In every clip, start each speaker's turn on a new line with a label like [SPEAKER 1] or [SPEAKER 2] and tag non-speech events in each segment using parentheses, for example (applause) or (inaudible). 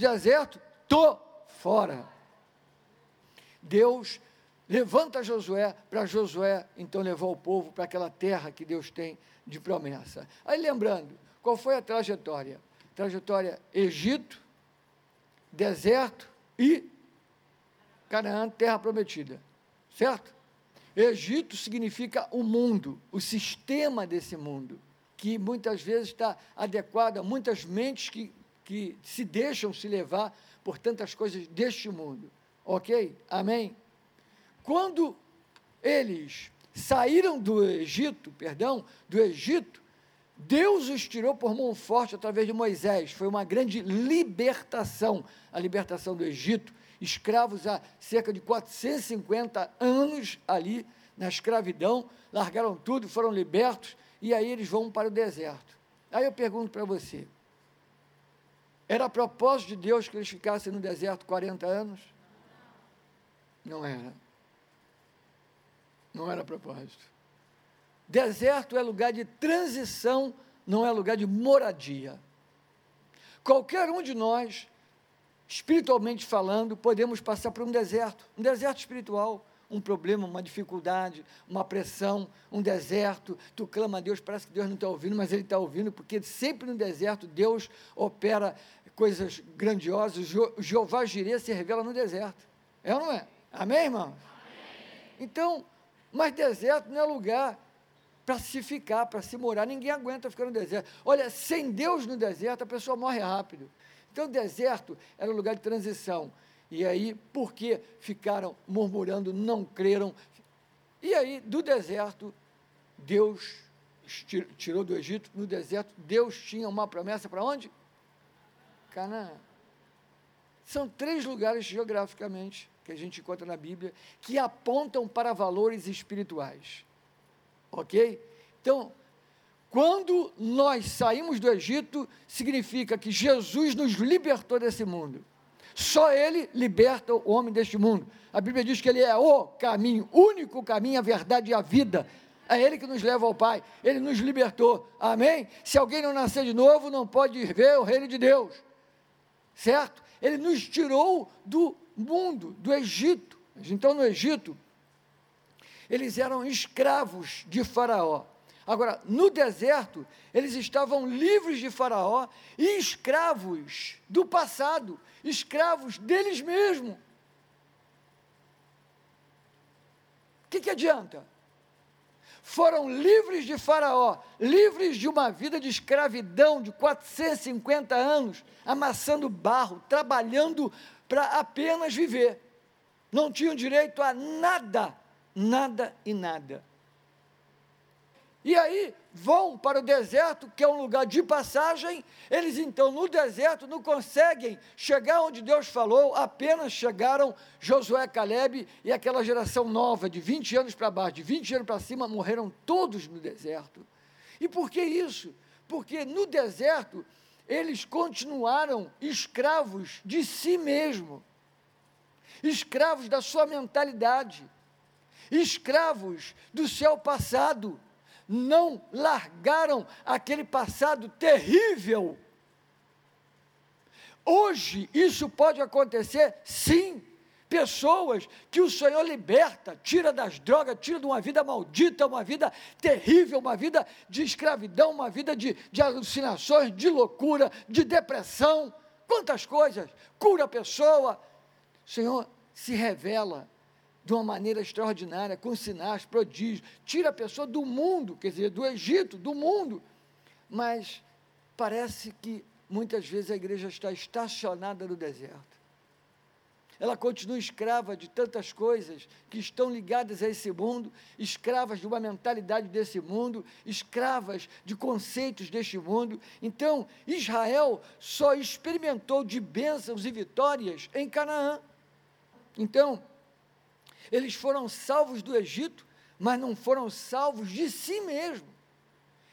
[SPEAKER 1] deserto, tô fora. Deus levanta Josué, para Josué então levar o povo para aquela terra que Deus tem de promessa. Aí lembrando, qual foi a trajetória? Trajetória Egito, deserto e Canaã, terra prometida. Certo? Egito significa o mundo, o sistema desse mundo, que muitas vezes está adequado a muitas mentes que, que se deixam se levar por tantas coisas deste mundo. Ok? Amém? Quando eles saíram do Egito, perdão, do Egito, Deus os tirou por mão forte através de Moisés. Foi uma grande libertação, a libertação do Egito. Escravos há cerca de 450 anos ali na escravidão, largaram tudo, foram libertos e aí eles vão para o deserto. Aí eu pergunto para você: era propósito de Deus que eles ficassem no deserto 40 anos? Não era. Não era propósito. Deserto é lugar de transição, não é lugar de moradia. Qualquer um de nós, espiritualmente falando, podemos passar por um deserto, um deserto espiritual, um problema, uma dificuldade, uma pressão, um deserto. Tu clama a Deus, parece que Deus não está ouvindo, mas Ele está ouvindo, porque sempre no deserto Deus opera coisas grandiosas. Jeová Jireh se revela no deserto. É ou não é? Amém, irmão? Então, mas deserto não é lugar para se ficar, para se morar. Ninguém aguenta ficar no deserto. Olha, sem Deus no deserto, a pessoa morre rápido. Então, o deserto era um lugar de transição. E aí, por que ficaram murmurando, não creram? E aí, do deserto, Deus tirou do Egito, no deserto, Deus tinha uma promessa para onde? Canaã. São três lugares geograficamente que a gente encontra na Bíblia que apontam para valores espirituais. Ok? Então, quando nós saímos do Egito, significa que Jesus nos libertou desse mundo. Só Ele liberta o homem deste mundo. A Bíblia diz que Ele é o caminho, único caminho, a verdade e a vida. É Ele que nos leva ao Pai. Ele nos libertou. Amém? Se alguém não nascer de novo, não pode ver o reino de Deus. Certo? Ele nos tirou do mundo, do Egito. Então, no Egito, eles eram escravos de Faraó. Agora, no deserto, eles estavam livres de Faraó e escravos do passado, escravos deles mesmos. O que, que adianta? Foram livres de Faraó, livres de uma vida de escravidão de 450 anos, amassando barro, trabalhando para apenas viver. Não tinham direito a nada nada e nada. E aí vão para o deserto, que é um lugar de passagem, eles então no deserto não conseguem chegar onde Deus falou, apenas chegaram Josué, Caleb e aquela geração nova, de 20 anos para baixo, de 20 anos para cima, morreram todos no deserto. E por que isso? Porque no deserto eles continuaram escravos de si mesmo, escravos da sua mentalidade. Escravos do seu passado, não largaram aquele passado terrível. Hoje isso pode acontecer, sim. Pessoas que o Senhor liberta, tira das drogas, tira de uma vida maldita, uma vida terrível, uma vida de escravidão, uma vida de, de alucinações, de loucura, de depressão, quantas coisas, cura a pessoa. O Senhor se revela de uma maneira extraordinária, com sinais, prodígios, tira a pessoa do mundo, quer dizer, do Egito, do mundo. Mas parece que muitas vezes a igreja está estacionada no deserto. Ela continua escrava de tantas coisas que estão ligadas a esse mundo, escravas de uma mentalidade desse mundo, escravas de conceitos deste mundo. Então, Israel só experimentou de bênçãos e vitórias em Canaã. Então, eles foram salvos do Egito, mas não foram salvos de si mesmo.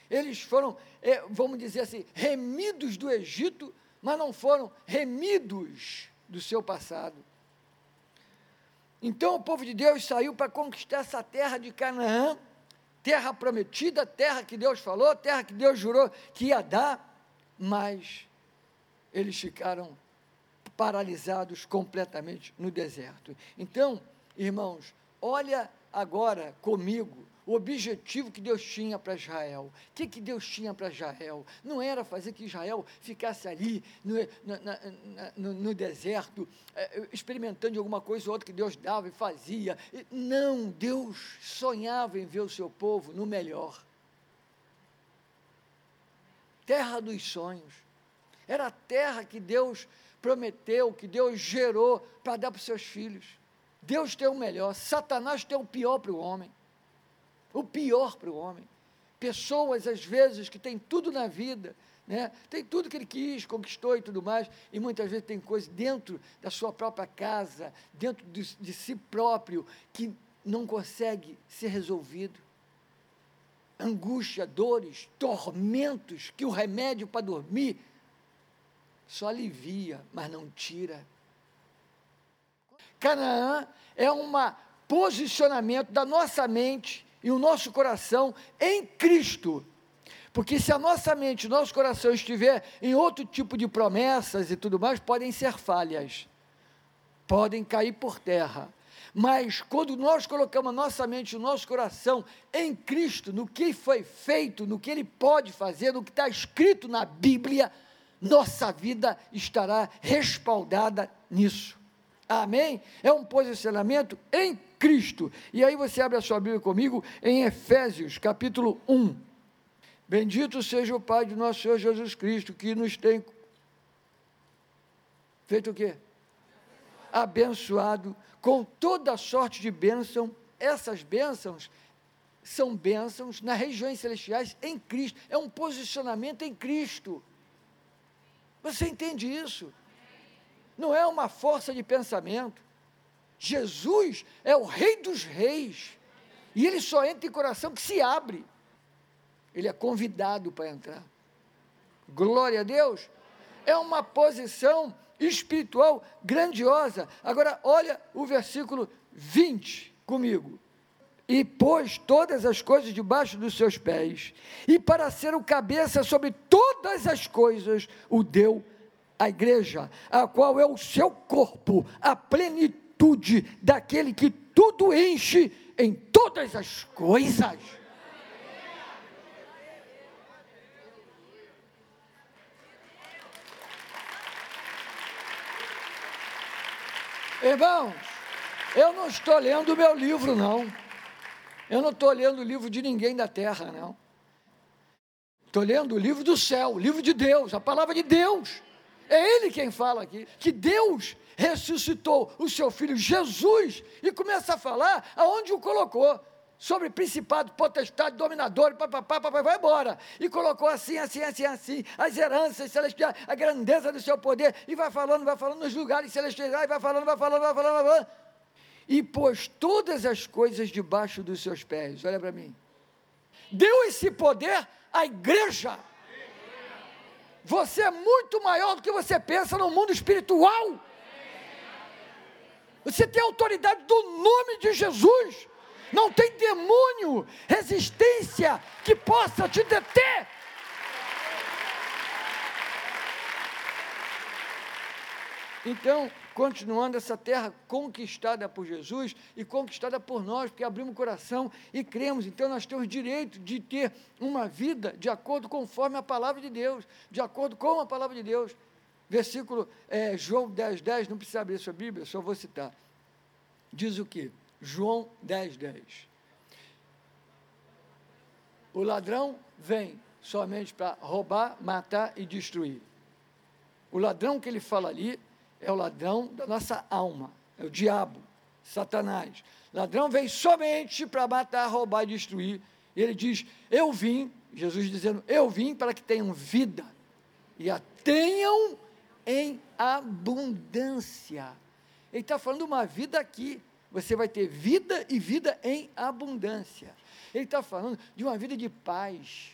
[SPEAKER 1] Eles foram, é, vamos dizer assim, remidos do Egito, mas não foram remidos do seu passado. Então o povo de Deus saiu para conquistar essa terra de Canaã, terra prometida, terra que Deus falou, terra que Deus jurou que ia dar, mas eles ficaram paralisados completamente no deserto. Então, irmãos, olha agora comigo o objetivo que Deus tinha para Israel. O que, que Deus tinha para Israel? Não era fazer que Israel ficasse ali no, na, na, no, no deserto, é, experimentando alguma coisa ou outra que Deus dava e fazia. Não, Deus sonhava em ver o seu povo no melhor. Terra dos sonhos. Era a terra que Deus prometeu, que Deus gerou para dar para os seus filhos. Deus tem o melhor, Satanás tem o pior para o homem o pior para o homem. Pessoas, às vezes, que têm tudo na vida, né? tem tudo que ele quis, conquistou e tudo mais, e muitas vezes tem coisas dentro da sua própria casa, dentro de, de si próprio, que não consegue ser resolvido. Angústia, dores, tormentos, que o remédio para dormir só alivia, mas não tira. Canaã é um posicionamento da nossa mente e o nosso coração em Cristo. Porque se a nossa mente, o nosso coração estiver em outro tipo de promessas e tudo mais, podem ser falhas, podem cair por terra. Mas quando nós colocamos a nossa mente, o nosso coração em Cristo, no que foi feito, no que Ele pode fazer, no que está escrito na Bíblia, nossa vida estará respaldada nisso. Amém? É um posicionamento em Cristo. E aí você abre a sua Bíblia comigo em Efésios, capítulo 1. Bendito seja o Pai de nosso Senhor Jesus Cristo, que nos tem feito o quê? Abençoado com toda sorte de bênção. Essas bênçãos são bênçãos nas regiões celestiais em Cristo. É um posicionamento em Cristo. Você entende isso? Não é uma força de pensamento. Jesus é o Rei dos Reis. E ele só entra em coração que se abre. Ele é convidado para entrar. Glória a Deus. É uma posição espiritual grandiosa. Agora, olha o versículo 20 comigo. E pôs todas as coisas debaixo dos seus pés, e para ser o cabeça sobre todas as coisas, o deu à igreja, a qual é o seu corpo, a plenitude daquele que tudo enche em todas as coisas. Irmãos, eu não estou lendo meu livro, não. Eu não estou lendo o livro de ninguém da terra, não. Estou lendo o livro do céu, o livro de Deus, a palavra de Deus. É Ele quem fala aqui. Que Deus ressuscitou o seu filho Jesus e começa a falar aonde o colocou. Sobre principado, potestade, dominador, papapá, papai, vai embora. E colocou assim, assim, assim, assim, as heranças celestiais, a grandeza do seu poder, e vai falando, vai falando nos lugares celestiais, vai falando, vai falando, vai falando, vai falando. E pôs todas as coisas debaixo dos seus pés. Olha para mim. Deu esse poder à igreja. Você é muito maior do que você pensa no mundo espiritual. Você tem autoridade do nome de Jesus. Não tem demônio, resistência que possa te deter. Então, continuando essa terra conquistada por Jesus e conquistada por nós, porque abrimos o coração e cremos. Então, nós temos direito de ter uma vida de acordo conforme a palavra de Deus, de acordo com a palavra de Deus. Versículo é, João 10, 10, não precisa abrir sua Bíblia, só vou citar. Diz o que? João 10, 10. O ladrão vem somente para roubar, matar e destruir. O ladrão que ele fala ali é o ladrão da nossa alma, é o diabo, Satanás. Ladrão vem somente para matar, roubar e destruir. E ele diz: Eu vim, Jesus dizendo: Eu vim para que tenham vida e a tenham em abundância. Ele está falando uma vida aqui. Você vai ter vida e vida em abundância. Ele está falando de uma vida de paz,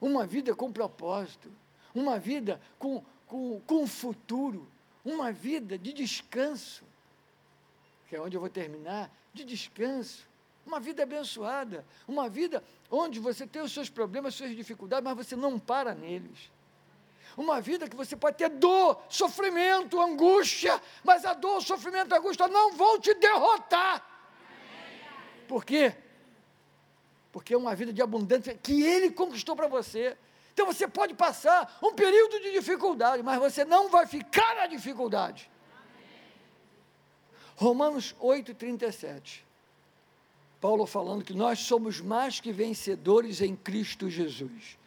[SPEAKER 1] uma vida com propósito, uma vida com, com, com futuro, uma vida de descanso, que é onde eu vou terminar, de descanso, uma vida abençoada, uma vida onde você tem os seus problemas, as suas dificuldades, mas você não para neles Uma vida que você pode ter dor, sofrimento, angústia, mas a dor, o sofrimento, a angústia não vão te derrotar. Por quê? Porque é uma vida de abundância que Ele conquistou para você. Então você pode passar um período de dificuldade, mas você não vai ficar na dificuldade. Romanos 8, 37. Paulo falando que nós somos mais que vencedores em Cristo Jesus.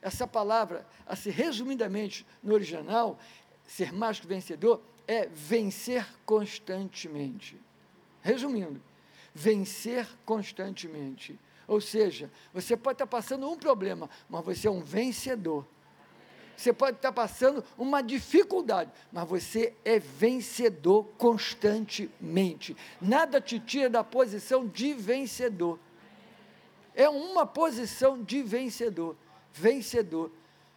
[SPEAKER 1] Essa palavra, assim, resumidamente no original, ser mais que vencedor, é vencer constantemente. Resumindo, vencer constantemente. Ou seja, você pode estar passando um problema, mas você é um vencedor. Você pode estar passando uma dificuldade, mas você é vencedor constantemente. Nada te tira da posição de vencedor. É uma posição de vencedor. Vencedor.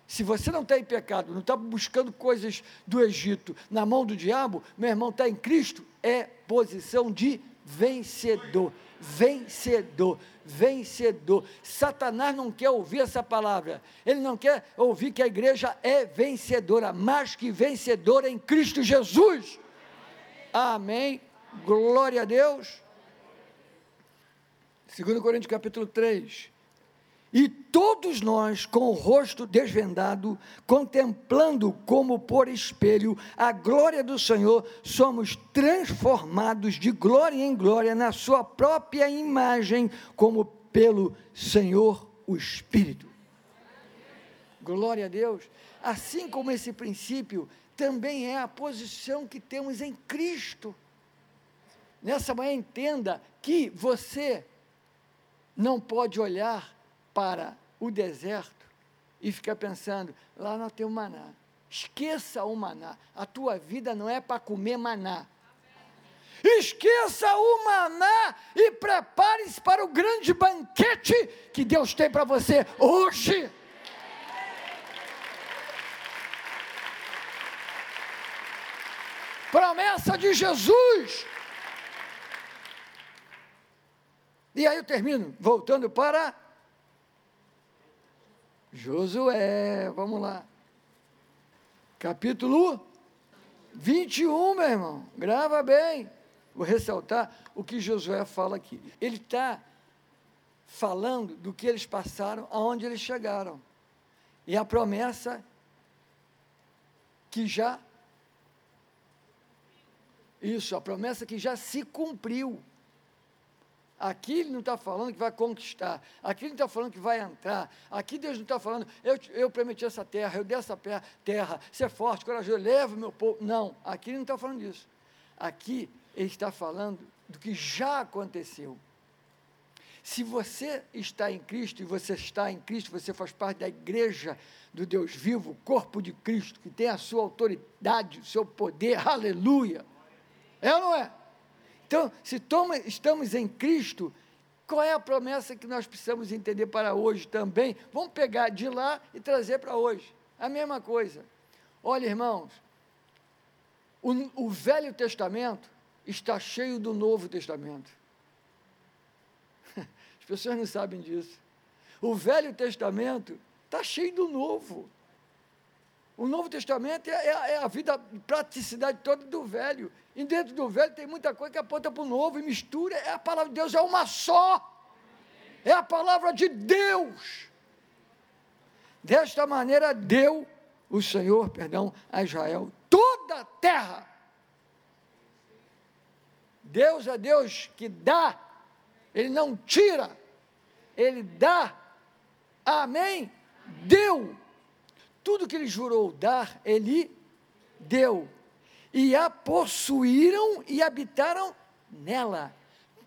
[SPEAKER 1] Se você não está em pecado, não está buscando coisas do Egito na mão do diabo, meu irmão está em Cristo, é posição de vencedor vencedor, vencedor. Satanás não quer ouvir essa palavra. Ele não quer ouvir que a igreja é vencedora, mais que vencedora em Cristo Jesus. Amém. Glória a Deus. 2 Coríntios capítulo 3. E todos nós, com o rosto desvendado, contemplando como por espelho a glória do Senhor, somos transformados de glória em glória na Sua própria imagem, como pelo Senhor o Espírito. Glória a Deus. Assim como esse princípio também é a posição que temos em Cristo. Nessa manhã, entenda que você não pode olhar para o deserto e ficar pensando, lá não tem o maná. Esqueça o maná. A tua vida não é para comer maná. Esqueça o maná e prepare-se para o grande banquete que Deus tem para você hoje. Promessa de Jesus. E aí eu termino, voltando para Josué, vamos lá. Capítulo 21, meu irmão. Grava bem. Vou ressaltar o que Josué fala aqui. Ele está falando do que eles passaram, aonde eles chegaram. E a promessa que já. Isso, a promessa que já se cumpriu. Aqui ele não está falando que vai conquistar, aqui ele não está falando que vai entrar, aqui Deus não está falando, eu, eu prometi essa terra, eu dei essa terra, ser forte, corajoso, leva o meu povo. Não, aqui ele não está falando disso. Aqui ele está falando do que já aconteceu. Se você está em Cristo e você está em Cristo, você faz parte da igreja do Deus vivo, o corpo de Cristo, que tem a sua autoridade, o seu poder, aleluia. É ou não é? Então, se toma, estamos em Cristo, qual é a promessa que nós precisamos entender para hoje também? Vamos pegar de lá e trazer para hoje. A mesma coisa. Olha, irmãos, o, o Velho Testamento está cheio do Novo Testamento. (laughs) As pessoas não sabem disso. O Velho Testamento está cheio do Novo. O Novo Testamento é, é, é a vida, a praticidade toda do Velho. E dentro do Velho tem muita coisa que aponta para o Novo e mistura. É a palavra de Deus, é uma só. É a palavra de Deus. Desta maneira deu o Senhor, perdão, a Israel toda a terra. Deus é Deus que dá, Ele não tira, Ele dá. Amém? Deu tudo que ele jurou dar, ele deu. E a possuíram e habitaram nela.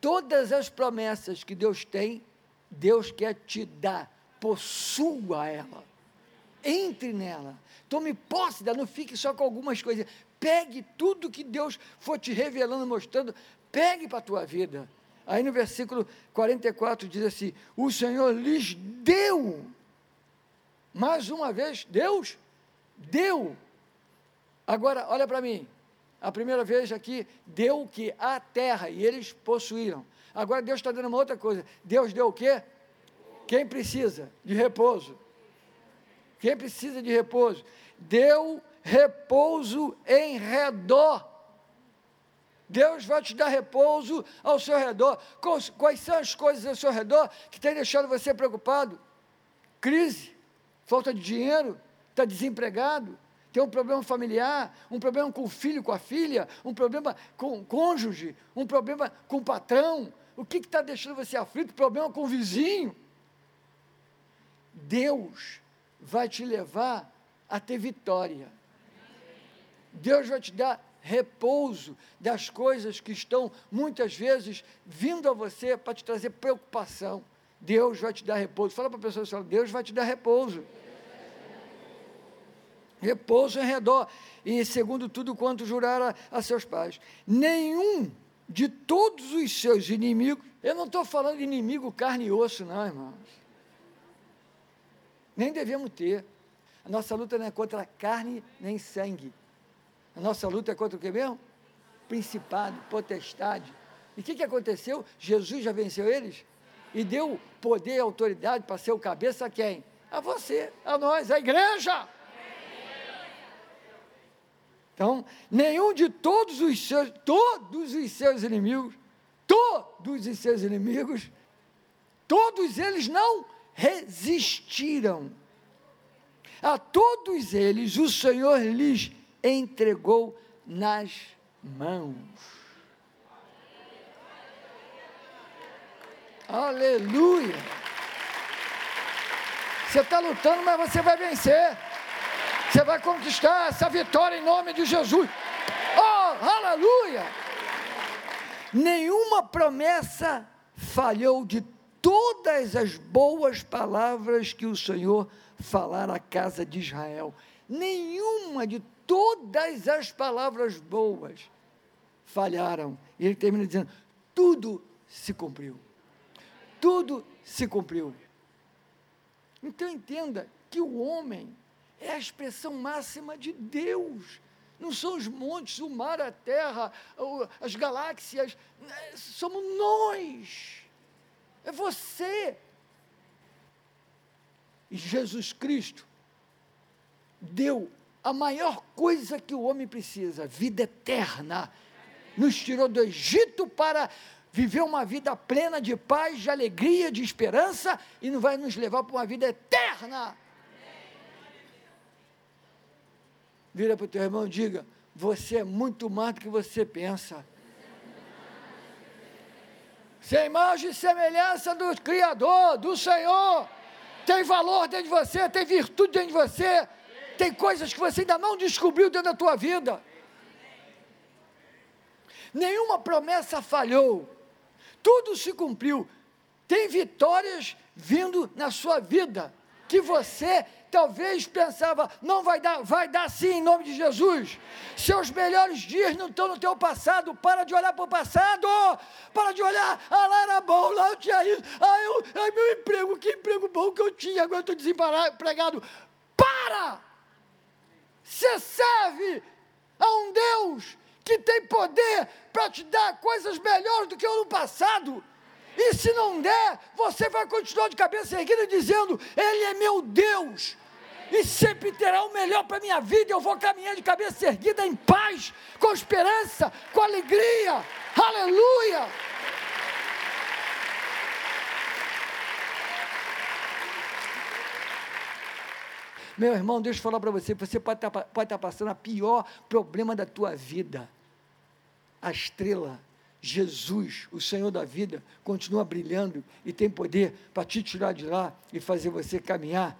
[SPEAKER 1] Todas as promessas que Deus tem, Deus quer te dar. Possua ela. Entre nela. Tome posse dela. Não fique só com algumas coisas. Pegue tudo que Deus for te revelando, mostrando. Pegue para a tua vida. Aí no versículo 44 diz assim: O Senhor lhes deu mais uma vez, Deus deu. Agora, olha para mim. A primeira vez aqui, deu o que? A terra, e eles possuíram. Agora Deus está dando uma outra coisa. Deus deu o quê? Quem precisa de repouso? Quem precisa de repouso? deu repouso em redor. Deus vai te dar repouso ao seu redor. Quais são as coisas ao seu redor que têm deixado você preocupado? Crise, falta de dinheiro, está desempregado, tem um problema familiar, um problema com o filho, com a filha, um problema com o cônjuge, um problema com o patrão. O que está deixando você aflito? Problema com o vizinho. Deus vai te levar a ter vitória. Deus vai te dar repouso das coisas que estão muitas vezes vindo a você para te trazer preocupação. Deus vai te dar repouso. Fala para a pessoa, Deus vai te dar repouso. Repouso em redor. E segundo tudo quanto jurar a, a seus pais. Nenhum de todos os seus inimigos, eu não estou falando de inimigo carne e osso, não, irmãos. Nem devemos ter. A nossa luta não é contra carne nem sangue. A nossa luta é contra o que mesmo? Principado, potestade. E o que, que aconteceu? Jesus já venceu eles? E deu poder e autoridade para ser o cabeça a quem? A você, a nós, a igreja. Então, nenhum de todos os seus, todos os seus inimigos, todos os seus inimigos, todos eles não resistiram. A todos eles o Senhor lhes entregou nas mãos. Aleluia! Você está lutando, mas você vai vencer. Você vai conquistar essa vitória em nome de Jesus. Oh, aleluia! Nenhuma promessa falhou de todas as boas palavras que o Senhor falara à casa de Israel. Nenhuma de todas as palavras boas falharam. E ele termina dizendo: tudo se cumpriu. Tudo se cumpriu. Então entenda que o homem é a expressão máxima de Deus. Não são os montes, o mar, a terra, as galáxias, somos nós. É você. E Jesus Cristo deu a maior coisa que o homem precisa, vida eterna. Nos tirou do Egito para viver uma vida plena de paz, de alegria, de esperança e não vai nos levar para uma vida eterna. Vira para o teu irmão e diga: Você é muito mais do que você pensa. Você é imagem e semelhança do Criador, do Senhor. Tem valor dentro de você, tem virtude dentro de você, tem coisas que você ainda não descobriu dentro da tua vida. Nenhuma promessa falhou, tudo se cumpriu. Tem vitórias vindo na sua vida que você talvez pensava, não vai dar, vai dar sim em nome de Jesus. Seus melhores dias não estão no teu passado, para de olhar para o passado, para de olhar, ah lá era bom, lá eu tinha isso, ah, eu, ai meu emprego, que emprego bom que eu tinha, agora eu estou desempregado. Para! Você serve a um Deus que tem poder para te dar coisas melhores do que o no passado. E se não der, você vai continuar de cabeça erguida dizendo: Ele é meu Deus. E sempre terá o melhor para a minha vida. Eu vou caminhar de cabeça erguida em paz, com esperança, com alegria. Aleluia! Meu irmão, deixa eu falar para você, você pode estar, tá, pode estar tá passando a pior problema da tua vida. A estrela Jesus, o Senhor da vida, continua brilhando e tem poder para te tirar de lá e fazer você caminhar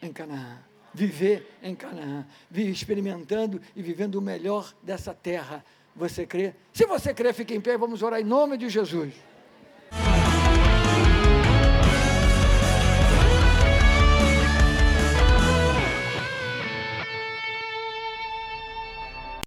[SPEAKER 1] em Canaã, viver em Canaã, experimentando e vivendo o melhor dessa terra. Você crê? Se você crê, fique em pé, vamos orar em nome de Jesus.